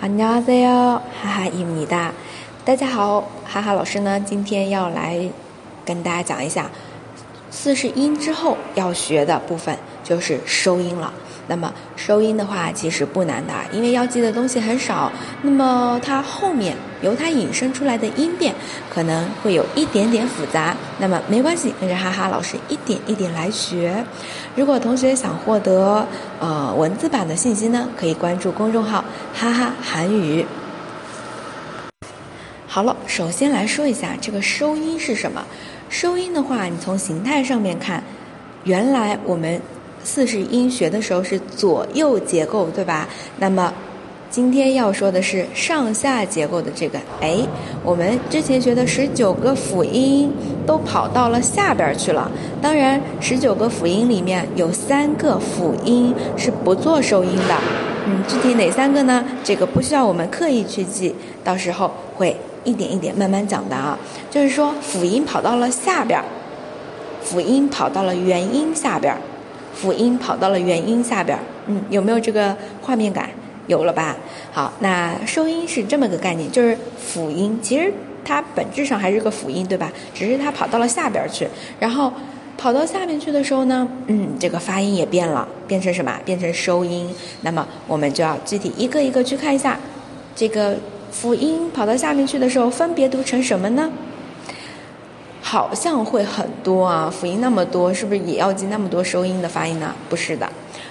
안녕하세요，哈哈伊米哒。大家好，哈哈老师呢，今天要来跟大家讲一下四十音之后要学的部分，就是收音了。那么收音的话，其实不难的，因为要记的东西很少。那么它后面由它引申出来的音变，可能会有一点点复杂。那么没关系，跟着哈哈老师一点一点来学。如果同学想获得呃文字版的信息呢，可以关注公众号“ 哈哈韩语”。好了，首先来说一下这个收音是什么。收音的话，你从形态上面看，原来我们。四十音学的时候是左右结构，对吧？那么今天要说的是上下结构的这个。哎，我们之前学的十九个辅音都跑到了下边去了。当然，十九个辅音里面有三个辅音是不做收音的。嗯，具体哪三个呢？这个不需要我们刻意去记，到时候会一点一点慢慢讲的啊。就是说，辅音跑到了下边，辅音跑到了元音下边。辅音跑到了元音下边儿，嗯，有没有这个画面感？有了吧？好，那收音是这么个概念，就是辅音，其实它本质上还是个辅音，对吧？只是它跑到了下边去，然后跑到下面去的时候呢，嗯，这个发音也变了，变成什么？变成收音。那么我们就要具体一个一个去看一下，这个辅音跑到下面去的时候，分别读成什么呢？好像会很多啊，辅音那么多，是不是也要记那么多收音的发音呢？不是的，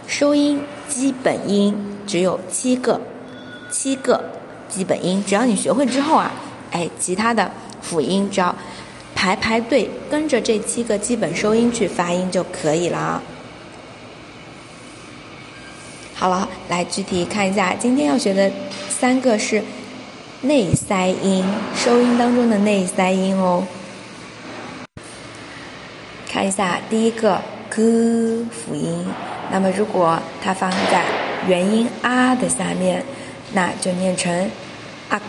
收音基本音只有七个，七个基本音，只要你学会之后啊，哎，其他的辅音只要排排队，跟着这七个基本收音去发音就可以了。好了，来具体看一下，今天要学的三个是内塞音，收音当中的内塞音哦。看一下第一个 g 辅音，那么如果它放在元音啊的下面，那就念成啊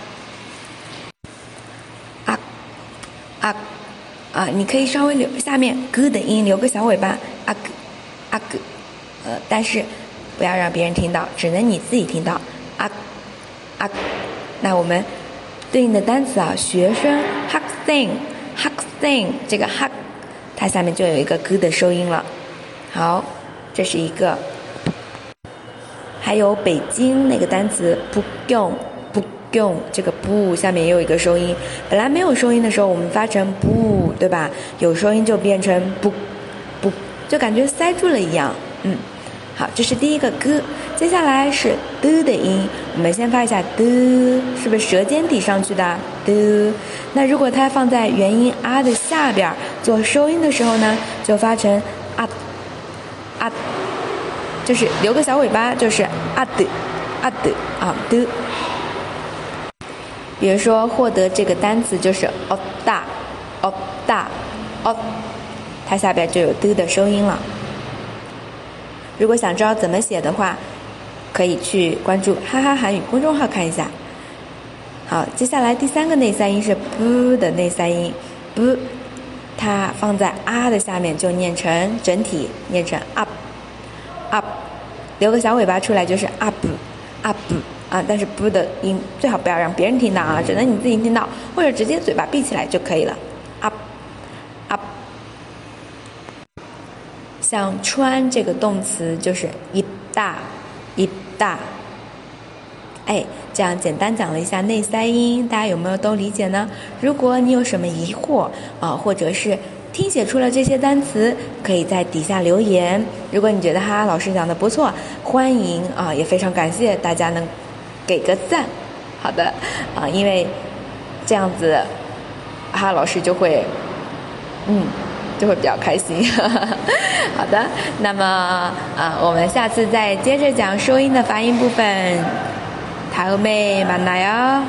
啊啊啊！啊你可以稍微留下面 g 的音，留个小尾巴啊 g 啊 g，呃，但是不要让别人听到，只能你自己听到啊啊。那我们对应的单词啊，学生 hak thing hak thing 这个 hak。它下面就有一个 g 的收音了，好，这是一个。还有北京那个单词不用用，这个不下面也有一个收音。本来没有收音的时候，我们发成不，对吧？有收音就变成不不，就感觉塞住了一样。嗯，好，这是第一个 g。接下来是的的音，我们先发一下的，是不是舌尖抵上去的的？那如果它放在元音啊的下边做收音的时候呢，就发成啊啊，就是留个小尾巴，就是啊的啊的啊的。比如说获得这个单词就是哦大哦大哦，它下边就有的的收音了。如果想知道怎么写的话，可以去关注哈哈韩语公众号看一下。好，接下来第三个内塞音是不的内塞音，不，它放在啊的下面就念成整体，念成 up，up，留个小尾巴出来就是 up，up 啊，但是不的音最好不要让别人听到啊，只能你自己听到，或者直接嘴巴闭起来就可以了，up，up。像穿这个动词就是一大。一大，哎，这样简单讲了一下内塞音，大家有没有都理解呢？如果你有什么疑惑啊，或者是听写出了这些单词，可以在底下留言。如果你觉得哈哈老师讲的不错，欢迎啊，也非常感谢大家能给个赞。好的，啊，因为这样子，哈老师就会，嗯。就会比较开心。好的，那么啊，我们下次再接着讲收音的发音部分。台妹，玛娜哟。